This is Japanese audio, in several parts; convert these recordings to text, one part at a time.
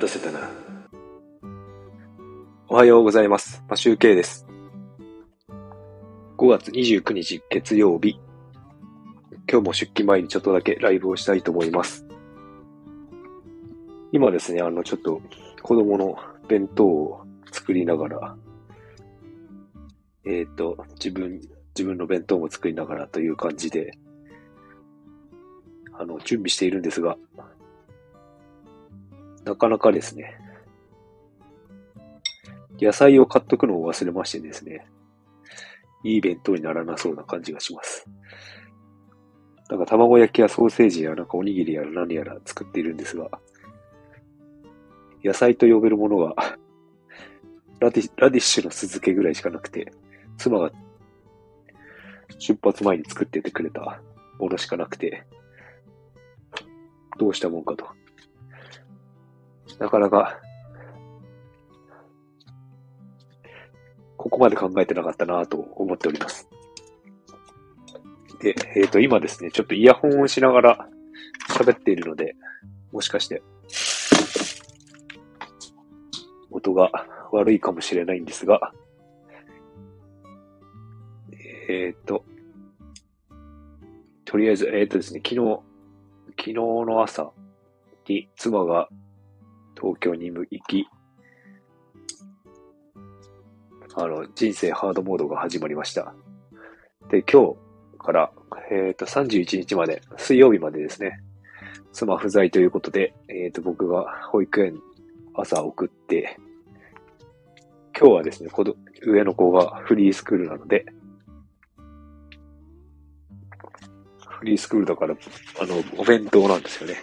待たせたな。おはようございます。マシュウケイです。5月29日月曜日。今日も出勤前にちょっとだけライブをしたいと思います。今ですね、あの、ちょっと子供の弁当を作りながら、えっ、と、自分、自分の弁当も作りながらという感じで、あの、準備しているんですが、なかなかですね、野菜を買っとくのを忘れましてですね、いい弁当にならなそうな感じがします。なんか卵焼きやソーセージやなんかおにぎりやら何やら作っているんですが、野菜と呼べるものがラディラディッシュの酢漬けぐらいしかなくて、妻が出発前に作っててくれたものしかなくて、どうしたもんかと。なかなか、ここまで考えてなかったなと思っております。で、えっ、と、今ですね、ちょっとイヤホンをしながら喋っているので、もしかして、音が悪いかもしれないんですが、えっ、と、とりあえず、えっ、とですね、昨日、昨日の朝に妻が東京に行き、あの、人生ハードモードが始まりました。で、今日から、えっ、と、31日まで、水曜日までですね、妻不在ということで、えっ、と、僕が保育園朝送って、今日はですね、子ど上の子がフリースクールなので、フリースクールだから、あの、お弁当なんですよね。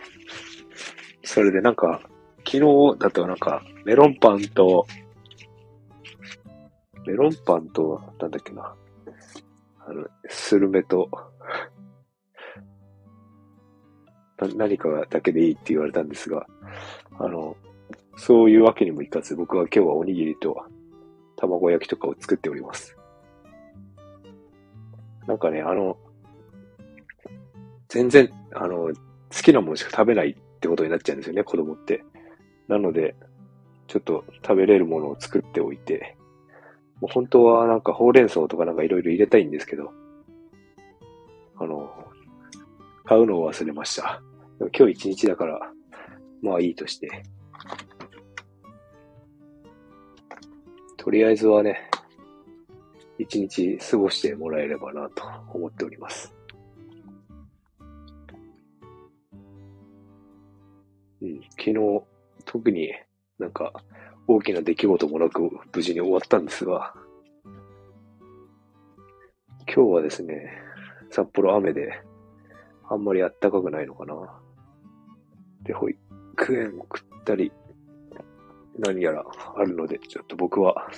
それでなんか、昨日だとなんか、メロンパンと、メロンパンと、なんだっけな、あの、スルメと、な何かだけでいいって言われたんですが、あの、そういうわけにもいかず、僕は今日はおにぎりと卵焼きとかを作っております。なんかね、あの、全然、あの、好きなものしか食べないってことになっちゃうんですよね、子供って。なので、ちょっと食べれるものを作っておいて、もう本当はなんかほうれん草とかなんかいろいろ入れたいんですけど、あの、買うのを忘れました。でも今日一日だから、まあいいとして。とりあえずはね、一日過ごしてもらえればなと思っております。うん、昨日、特になんか大きな出来事もなく無事に終わったんですが、今日はですね、札幌雨で、あんまり暖かくないのかな。で、保育園送ったり、何やらあるので、ちょっと僕は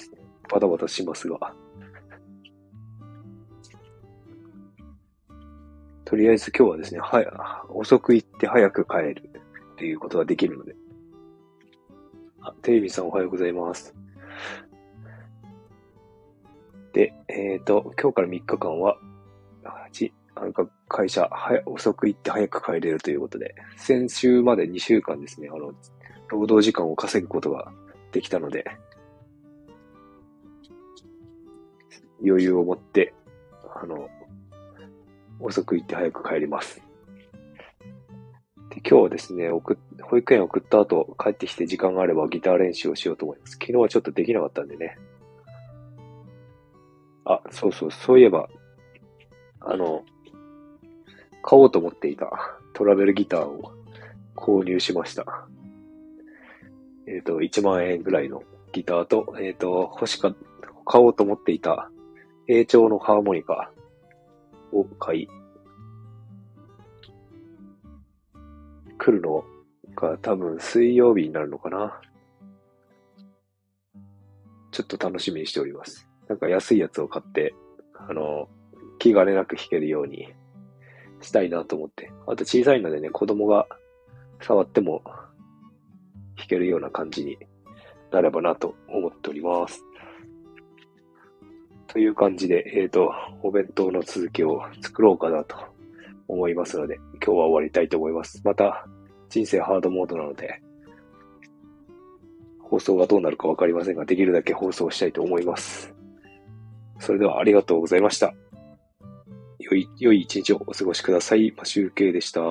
バタバタしますが、とりあえず今日はですね、はや、遅く行って早く帰るっていうことができるので。あ、テレビさんおはようございます。で、えっ、と、今日から3日間は、ち、なんか会社、はや、遅く行って早く帰れるということで、先週まで2週間ですね、あの、労働時間を稼ぐことができたので、余裕を持って、あの、遅く行って早く帰ります。で今日はですね、送保育園送った後、帰ってきて時間があればギター練習をしようと思います。昨日はちょっとできなかったんでね。あ、そうそう、そういえば、あの、買おうと思っていたトラベルギターを購入しました。えっ、と、1万円ぐらいのギターと、えっ、と、欲しか、買おうと思っていた A 調のハーモニカを買い、来るのが多分水曜日になるのかな。ちょっと楽しみにしております。なんか安いやつを買って、あの、気兼ねなく弾けるようにしたいなと思って。あと小さいのでね、子供が触っても弾けるような感じになればなと思っております。という感じで、えっ、と、お弁当の続きを作ろうかなと思いますので、今日は終わりたいと思います。また、人生ハードモードなので、放送がどうなるかわかりませんが、できるだけ放送したいと思います。それではありがとうございました。良い、良い一日をお過ごしください。まあ、集計でした。